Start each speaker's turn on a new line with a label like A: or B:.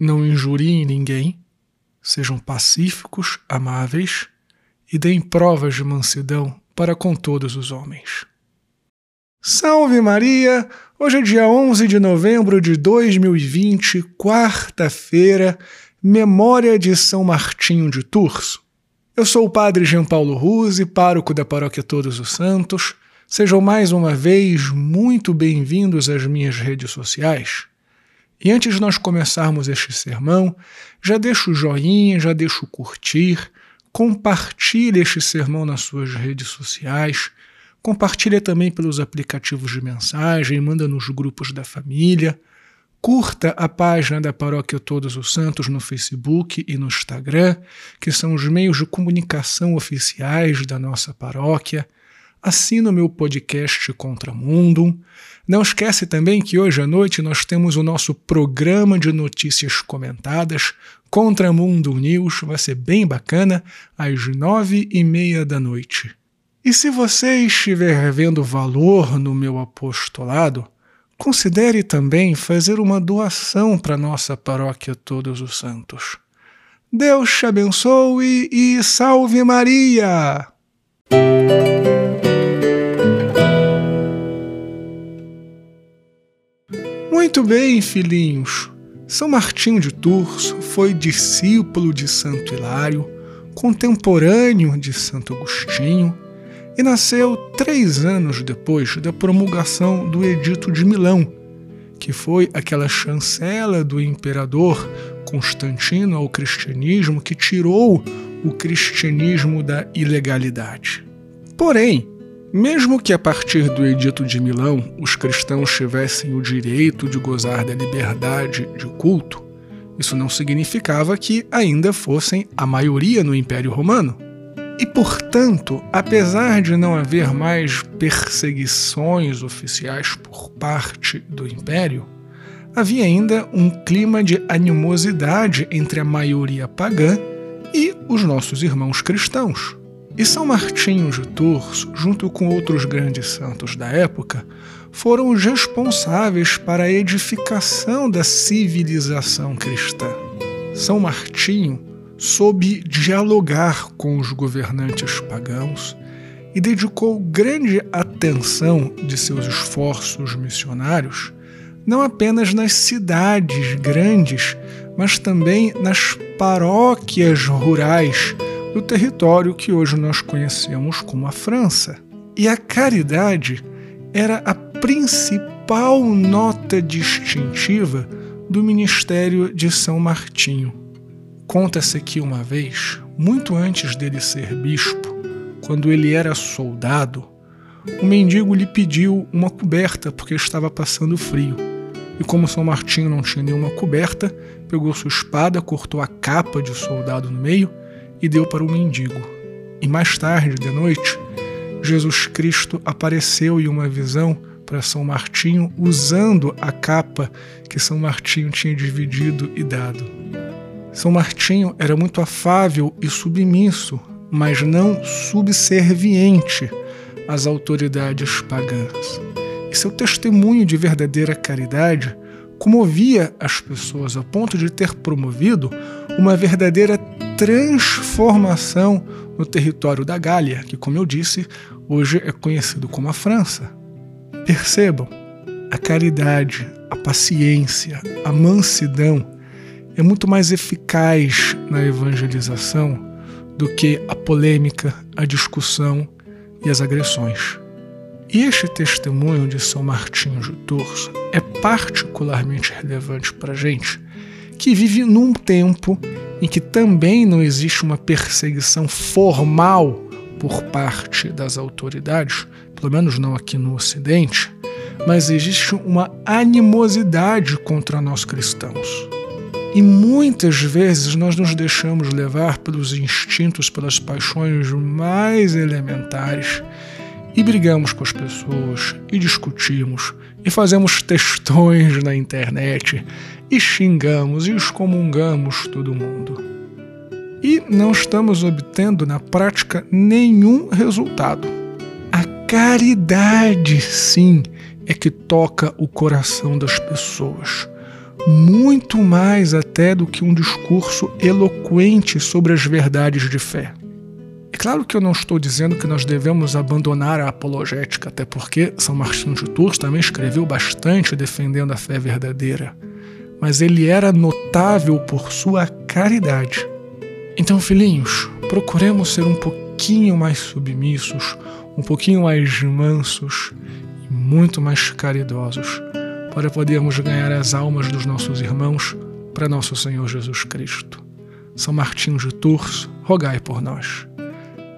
A: não injuriem ninguém, sejam pacíficos, amáveis e deem provas de mansidão para com todos os homens. Salve Maria! Hoje é dia 11 de novembro de 2020, quarta-feira, memória de São Martinho de Tours. Eu sou o padre Jean Paulo Ruse, pároco da Paróquia Todos os Santos. Sejam mais uma vez muito bem-vindos às minhas redes sociais. E antes de nós começarmos este sermão, já deixa o joinha, já deixa o curtir, compartilhe este sermão nas suas redes sociais, compartilha também pelos aplicativos de mensagem, manda nos grupos da família, curta a página da Paróquia Todos os Santos no Facebook e no Instagram, que são os meios de comunicação oficiais da nossa paróquia assina o meu podcast Contramundo. Não esquece também que hoje à noite nós temos o nosso programa de notícias comentadas, Contramundo News, vai ser bem bacana, às nove e meia da noite. E se você estiver vendo valor no meu apostolado, considere também fazer uma doação para nossa paróquia Todos os Santos. Deus te abençoe e salve Maria! Muito bem, filhinhos. São Martinho de Tours foi discípulo de Santo Hilário, contemporâneo de Santo Agostinho, e nasceu três anos depois da promulgação do Edito de Milão, que foi aquela chancela do imperador Constantino ao cristianismo que tirou o cristianismo da ilegalidade. Porém, mesmo que a partir do Edito de Milão os cristãos tivessem o direito de gozar da liberdade de culto, isso não significava que ainda fossem a maioria no Império Romano. E, portanto, apesar de não haver mais perseguições oficiais por parte do Império, havia ainda um clima de animosidade entre a maioria pagã e os nossos irmãos cristãos. E São Martinho de Tours, junto com outros grandes santos da época, foram os responsáveis para a edificação da civilização cristã. São Martinho soube dialogar com os governantes pagãos e dedicou grande atenção de seus esforços missionários não apenas nas cidades grandes, mas também nas paróquias rurais do território que hoje nós conhecemos como a França. E a caridade era a principal nota distintiva do ministério de São Martinho. Conta-se que uma vez, muito antes dele ser bispo, quando ele era soldado, o mendigo lhe pediu uma coberta porque estava passando frio. E como São Martinho não tinha nenhuma coberta, pegou sua espada, cortou a capa de soldado no meio e deu para o mendigo. E mais tarde, de noite, Jesus Cristo apareceu em uma visão para São Martinho usando a capa que São Martinho tinha dividido e dado. São Martinho era muito afável e submisso, mas não subserviente às autoridades pagãs. E seu testemunho de verdadeira caridade comovia as pessoas a ponto de ter promovido uma verdadeira transformação no território da Gália, que, como eu disse, hoje é conhecido como a França. Percebam, a caridade, a paciência, a mansidão é muito mais eficaz na evangelização do que a polêmica, a discussão e as agressões. E este testemunho de São Martinho de Tours é particularmente relevante para a gente que vive num tempo em que também não existe uma perseguição formal por parte das autoridades, pelo menos não aqui no Ocidente, mas existe uma animosidade contra nós cristãos. E muitas vezes nós nos deixamos levar pelos instintos, pelas paixões mais elementares e brigamos com as pessoas, e discutimos, e fazemos textões na internet, e xingamos e excomungamos todo mundo. E não estamos obtendo na prática nenhum resultado. A caridade, sim, é que toca o coração das pessoas. muito mais até do que um discurso eloquente sobre as verdades de fé. Claro que eu não estou dizendo que nós devemos abandonar a apologética, até porque São Martinho de Tours também escreveu bastante defendendo a fé verdadeira, mas ele era notável por sua caridade. Então, filhinhos, procuremos ser um pouquinho mais submissos, um pouquinho mais mansos e muito mais caridosos, para podermos ganhar as almas dos nossos irmãos para nosso Senhor Jesus Cristo. São Martinho de Tours, rogai por nós.